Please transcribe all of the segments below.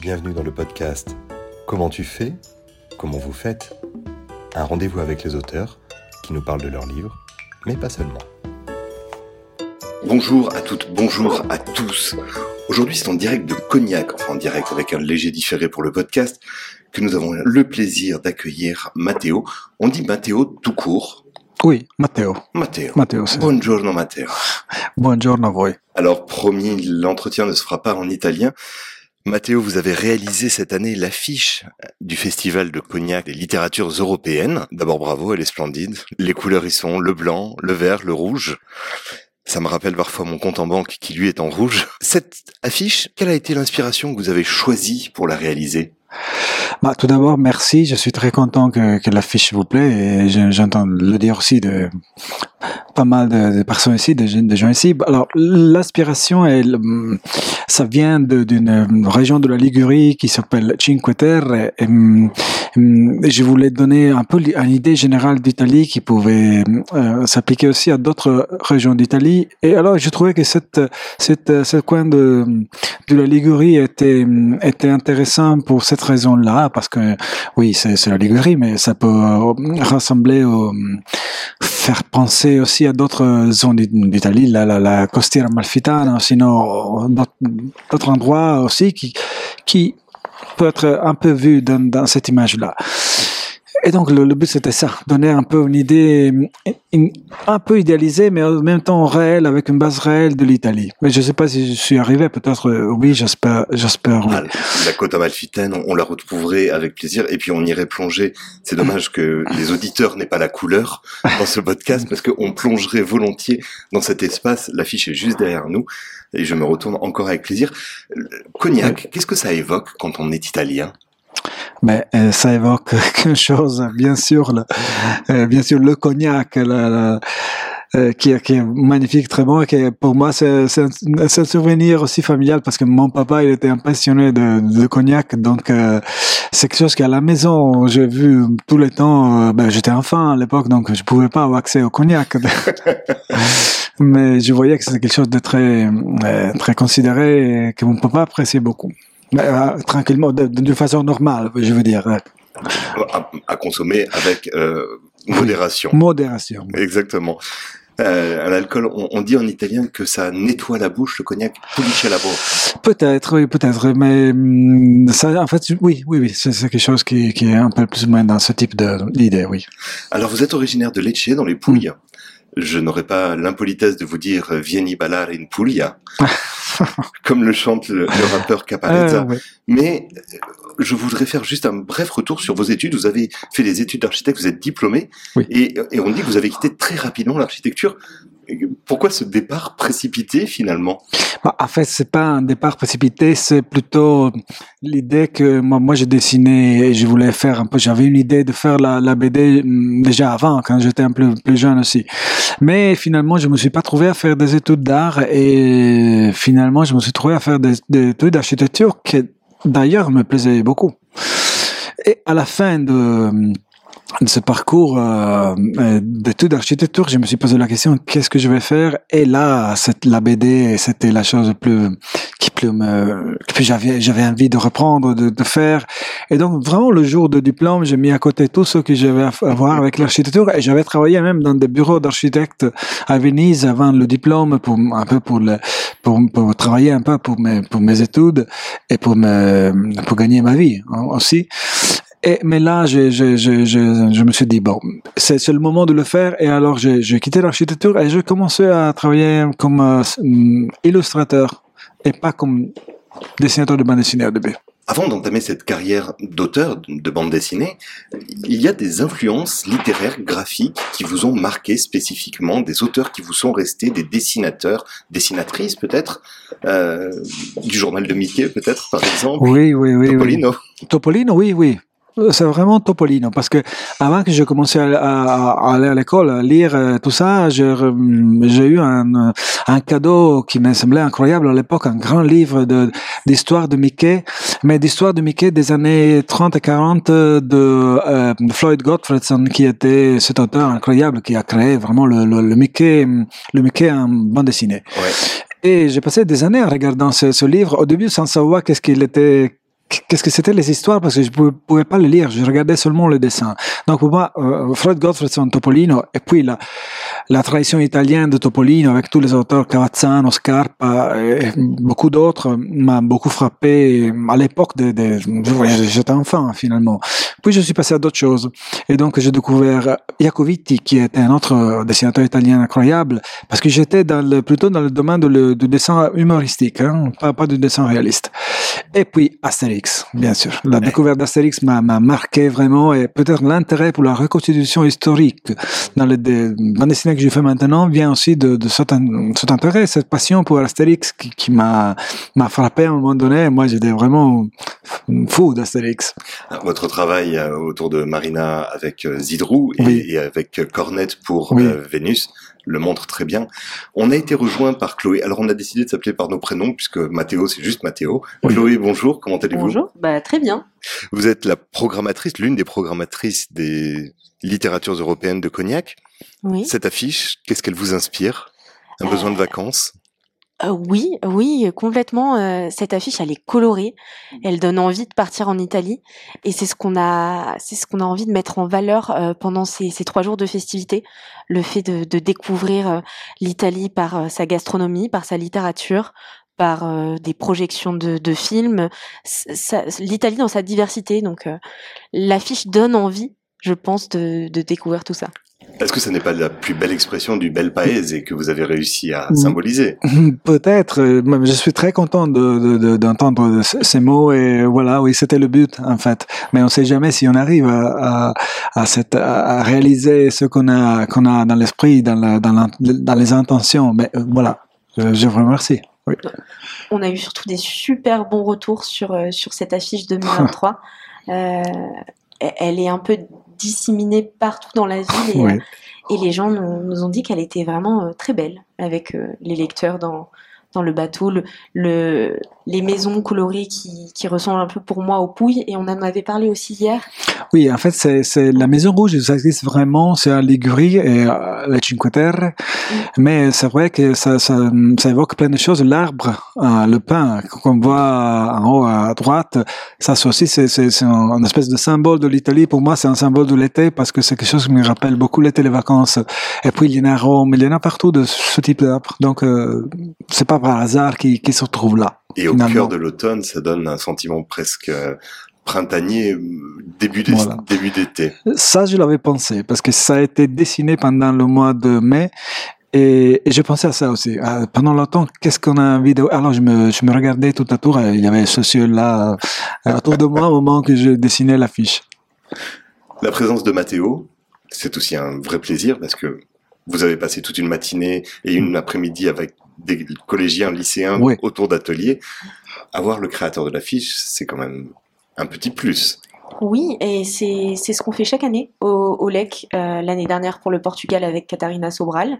Bienvenue dans le podcast Comment tu fais Comment vous faites Un rendez-vous avec les auteurs qui nous parlent de leurs livres, mais pas seulement. Bonjour à toutes, bonjour à tous. Aujourd'hui, c'est en direct de Cognac, enfin en direct avec un léger différé pour le podcast, que nous avons le plaisir d'accueillir Matteo. On dit Matteo tout court. Oui, Matteo. Matteo. Matteo, c'est- Buongiorno Matteo. Buongiorno a voi. Alors promis, l'entretien ne se fera pas en italien. Matteo, vous avez réalisé cette année l'affiche du festival de Cognac des littératures européennes. D'abord bravo, elle est splendide. Les couleurs y sont le blanc, le vert, le rouge. Ça me rappelle parfois mon compte en banque qui lui est en rouge. Cette affiche, quelle a été l'inspiration que vous avez choisie pour la réaliser? Bah, tout d'abord, merci. Je suis très content que, l'affiche vous plaît et je- j'entends le dire aussi de pas mal de, personnes ici, de, gens- ici. Alors, l'inspiration, ça vient d'une région de la Ligurie qui s'appelle Cinque Terre. Je voulais donner un peu une idée générale d'Italie qui pouvait euh, s'appliquer aussi à d'autres régions d'Italie. Et alors, je trouvais que cette, cette, ce coin de, de la Ligurie était, était intéressant pour cette raison-là, parce que oui, c'est la Ligurie, mais ça peut euh, rassembler, au, faire penser aussi à d'autres zones d'Italie, la, la, Amalfitana, sinon d'autres d'autres endroits aussi qui, qui être un peu vu dans, dans cette image-là. Et donc le, le but c'était ça, donner un peu une idée une- un peu idéalisée, mais en même temps réelle, avec une base réelle de l'Italie. Mais je sais pas si je suis arrivé, peut-être euh, oui, j'espère, j'espère. oui. Ah, La côte amalfitaine, on, on la retrouverait avec plaisir et puis on irait plonger. C'est dommage que les auditeurs n'aient pas la couleur dans ce podcast parce qu'on plongerait volontiers dans cet espace. L'affiche est juste derrière nous et je me retourne encore avec plaisir. Cognac, qu'est-ce que ça évoque quand on est italien? Mais euh, ça évoque quelque chose, bien sûr, le, euh, bien sûr le cognac, la- la- euh, qui, qui est magnifique, très bon, et qui pour moi c'est un, un souvenir aussi familial parce que mon papa il était un passionné de, de cognac, donc euh, c'est quelque chose qu'à la maison j'ai vu tout le temps. euh, ben, j'étais enfant à l'époque, donc je pouvais pas avoir accès au cognac. Mais je voyais que c'était quelque chose de très, très considéré et que mon papa appréciait beaucoup. Euh, tranquillement, de, façon normale, je veux dire. euh, à, à consommer avec euh, modération Modération. Exactement. Euh, à l'alcool, on, on dit en italien que ça nettoie la bouche, le cognac pulisce la bocca. Peut-être, oui, peut-être, mais hum, ça, en fait, oui, oui, oui, c'est quelque chose qui, qui est un peu plus ou moins dans ce type d'idée, oui. Alors, vous êtes originaire de Lecce, dans les Puglia. Je n'aurais pas l'impolitesse de vous dire euh, Vieni ballare in Puglia, comme le chante le, le rappeur Caparezza. Euh, oui. Mais euh, je voudrais faire juste un bref retour sur vos études. Vous avez fait des études d'architecte, vous êtes diplômé, Oui. et, et on dit que vous avez quitté très rapidement l'architecture. Pourquoi ce départ précipité finalement? Bah, en fait, c'est pas un départ précipité, c'est plutôt l'idée que moi, moi, j'ai dessiné et je voulais faire un peu, j'avais une idée de faire la, BD hum, déjà avant, quand j'étais un peu plus jeune aussi. Mais finalement, je me suis pas trouvé à faire des études d'art et finalement, je me suis trouvé à faire des, des études d'architecture qui, d'ailleurs, me plaisaient beaucoup. Et à la fin de, de ce parcours euh, euh, d'études d'architecture, je me suis posé la question qu'est-ce que je vais faire? Et là, cette, la BD, c'était la chose plus qui plus me, que j'avais j'avais envie de reprendre, de, faire. Et donc vraiment le jour de diplôme, j'ai mis à côté tout ce que j'avais à à voir avec l'architecture et j'avais travaillé même dans des bureaux d'architectes à Venise avant le diplôme pour un peu pour le pour, pour travailler un peu pour mes pour mes études et pour me pour gagner ma vie hein, aussi. Et, mais là, je, je, je, je, je me suis dit, bon, c'est le moment de le faire. Et alors, j'ai quitté l'architecture et j'ai commencé à travailler comme euh, hum, illustrateur et pas comme dessinateur de bande dessinée au début. Avant d'entamer cette carrière d'auteur de de bande dessinée, il y a des influences littéraires, graphiques qui vous ont marqué spécifiquement, des auteurs qui vous sont restés, des dessinateurs, dessinatrices peut-être, euh, du journal de Mickey peut-être par exemple, Oui, oui, oui. oui. Topolino. Topolino, oui, oui. C'est vraiment Topolino parce que avant que je commençais à, à- à aller à l'école, à lire euh, tout ça, j'ai re- j'ai eu un, un cadeau qui me semblait incroyable à l'époque, un grand livre de d'histoire de Mickey, mais d'histoire de Mickey des années 30 et 40 de euh, Floyd Gottfredson qui était cet auteur incroyable qui a créé vraiment le, le, le Mickey, le Mickey en bande dessinée. Ouais. Et j'ai passé des années en regardant ce, ce livre, au début sans savoir qu'est-ce qu'il était qu'est-ce que c'était les histoires? Parce que je pouvais, pouvais pas les lire, je regardais seulement le dessin. Donc pour moi, euh, Fred Gottfredson, Topolino, et puis la, la tradition italienne de Topolino avec tous les auteurs Cavazzano, Scarpa et beaucoup d'autres m'a beaucoup frappé à l'époque de, de j'étais enfant finalement. Puis je suis passé à d'autres choses et donc j'ai découvert Iacovitti qui était un autre dessinateur italien incroyable parce que j'étais dans le, plutôt dans le domaine de du dessin humoristique, hein, pas, pas du dessin réaliste. Et puis Astérix, bien sûr. La découverte d'Astérix m'a marqué vraiment et peut-être l'intérêt pour la reconstitution historique dans les bandes dessinées que je fais maintenant vient aussi de, de cet, cet, intérêt, cette passion pour Astérix qui, qui m'a frappé à un moment donné. Moi, j'étais vraiment fou d'Astérix. Votre travail euh, autour de Marina avec euh, Zidrou et, et avec Cornette pour euh, Vénus le montre très bien. On a été rejoint par Chloé. Alors on a décidé de s'appeler par nos prénoms puisque Mathéo c'est juste Mathéo. Chloé, bonjour, comment allez-vous? Bonjour, bah, très bien. Vous êtes la programmatrice, l'une des programmatrices des littératures européennes de Cognac. Oui. Cette affiche, qu'est-ce qu'elle vous inspire? Un besoin de vacances? euh, oui, oui, complètement. Euh, cette affiche, elle est colorée. Elle donne envie de partir en Italie, et c'est ce qu'on a, c'est ce qu'on a envie de mettre en valeur euh, pendant ces, ces, trois jours de festivités. Le fait de, de découvrir l'Italie par sa gastronomie, par sa littérature, par des projections de, de films. L'Italie dans sa diversité. Donc, l'affiche donne envie, je pense, de, de découvrir tout ça. Est-ce que ce n'est pas la plus belle expression du bel paese et que vous avez réussi à symboliser? Peut-être. Euh, je suis très content d'entendre de, de, ces mots et voilà, oui, c'était le but en fait. Mais on ne sait jamais si on arrive à, à, cette, à réaliser ce qu'on a, qu'on a dans l'esprit, dans, la, dans, la, dans, les intentions. Mais euh, voilà, je, vous remercie. Oui. On a eu surtout des super bons retours sur, euh, sur cette affiche 2023. euh, elle est un peu disséminée partout dans la ville et, euh, et les gens nous, ont dit qu'elle était vraiment euh, très belle avec euh, les lecteurs dans, dans le bateau, le, le, les maisons colorées qui, qui ressemblent un peu pour moi aux Pouilles, et on en avait parlé aussi hier. Oui, en fait, c'est, la Maison Rouge, ça existe vraiment, c'est à Ligurie et à la Cinque Terre, mais c'est vrai que ça, ça, ça, évoque plein de choses. L'arbre, le pin qu'on voit en haut à droite, ça aussi, c'est, c'est, c'est un, espèce de symbole de l'Italie. Pour moi, c'est un symbole de l'été parce que c'est quelque chose qui me rappelle beaucoup l'été, les vacances. Et puis, il y en a à Rome, il y en a partout de ce type d'arbre. Donc, euh, c'est pas par hasard qu'il se retrouve là. Et au cœur de l'automne, ça donne un sentiment presque euh, printanier, début d'été. Ça, je l'avais pensé, parce que ça a été dessiné pendant le mois de mai, et, et je pensais à ça aussi. Ah, pendant longtemps, qu'est-ce qu'on a envie de... Alors, je me, je me regardais tout autour, il y avait ce ciel-là euh, autour de moi au moment que je dessinais l'affiche. La présence de Mathéo, c'est aussi un vrai plaisir, parce que vous avez passé toute une matinée et une après-midi avec des collégiens, lycéens autour d'ateliers. Avoir le créateur de l'affiche, c'est quand même un petit plus. Oui, et c'est ce qu'on fait chaque année au, au LEC. Euh, L'année dernière pour le Portugal avec Katharina Sobral.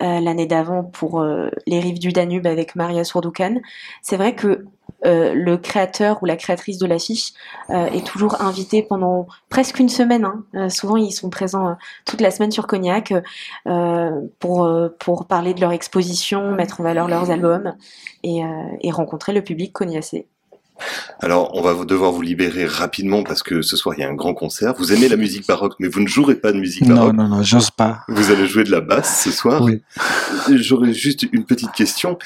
Euh, l'année d'avant pour euh, les rives du Danube avec Maria Sourdoukan. C'est vrai que euh, le créateur ou la créatrice de l'affiche euh, est toujours invité pendant presque une semaine. Hein. Euh, souvent, ils sont présents toute la semaine sur Cognac pour, pour parler de leur exposition, mettre en valeur leurs albums et, et rencontrer le public cognacé. Alors, on va devoir vous libérer rapidement parce que ce soir il y a un grand concert. Vous aimez la musique baroque, mais vous ne jouerez pas de musique baroque. Non, non, non, j'ose pas. Vous allez jouer de la basse ce soir. Oui. J'aurais juste une petite question.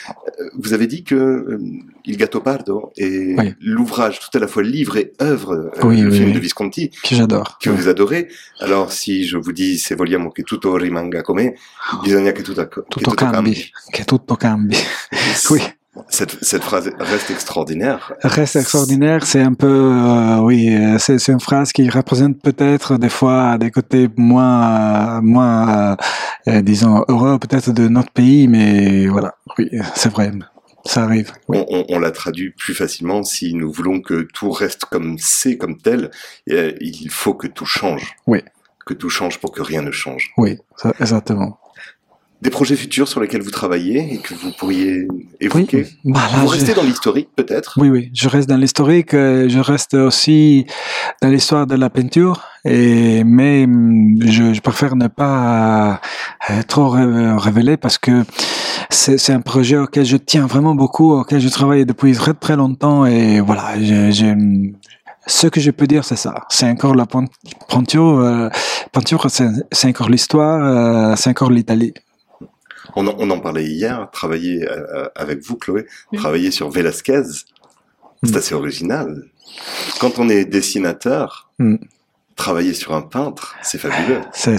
Vous avez dit que euh, Il Gatto Pardo est l'ouvrage tout à la fois livre et œuvre, euh, oui, le oui, film de Visconti, que j'adore, que vous adorez. Alors, si je vous dis se vogliamo che tutto rimanga come, bisogna che tutto, tutto, che tutto cambi, cambi, che tutto cambi. oui. Cette, cette, phrase reste extraordinaire. Reste extraordinaire, c'est un peu, euh, oui, c'est une phrase qui représente peut-être des fois des côtés moins, moins, euh, disons, heureux peut-être de notre pays, mais voilà, oui, c'est vrai. Ça arrive. Oui. On, on, on, l'a traduit plus facilement si nous voulons que tout reste comme c'est, comme tel. Euh, il faut que tout change. Oui. Que tout change pour que rien ne change. Oui, ça, exactement des projets futurs sur lesquels vous travaillez et que vous pourriez évoquer oui. bah, là, Vous restez je... dans l'historique peut-être Oui, oui, je reste dans l'historique. Je reste aussi dans l'histoire de la peinture. Et mais hum, je, je préfère ne pas euh, trop ré- révéler parce que c'est un projet auquel je tiens vraiment beaucoup, auquel je travaille depuis très très longtemps et voilà, je, je- ce que je peux dire c'est ça. C'est encore la peinture, euh, peinture, c'est c'est encore l'histoire, euh, c'est encore l'Italie. On en, on en parlait hier, travailler euh, avec vous, Chloé, travailler sur Velasquez, c'est Mm. assez original. Quand on est dessinateur, Mm. Travailler sur un peintre, c'est fabuleux. C'est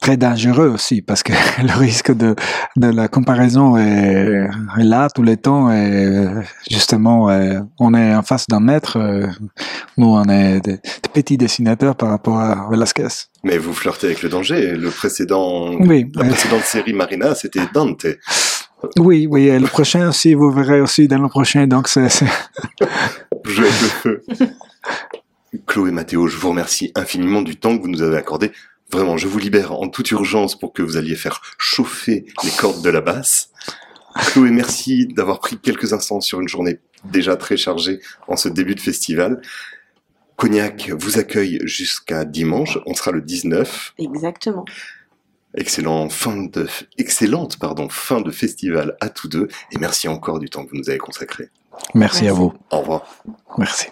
très dangereux aussi parce que le risque de, de la comparaison est, est là tout le temps et justement euh, on est en face d'un maître euh, nous on est des, des petits dessinateurs par rapport à Velasquez mais vous flirtez avec le danger. Le précédent, oui la euh, précédente série Marina, c'était Dante. oui oui et le prochain aussi vous verrez aussi dans le prochain donc c'est c'est- Jouer avec le feu. Chloé Mathéo, je vous remercie infiniment du temps que vous nous avez accordé. Vraiment, je vous libère en toute urgence pour que vous alliez faire chauffer les cordes de la basse. Chloé, merci d'avoir pris quelques instants sur une journée déjà très chargée en ce début de festival. Cognac vous accueille jusqu'à dimanche. On sera le 19. Exactement. Excellent fin de, excellente pardon, fin de festival à tous deux. Et merci encore du temps que vous nous avez consacré. merci à vous Au revoir. merci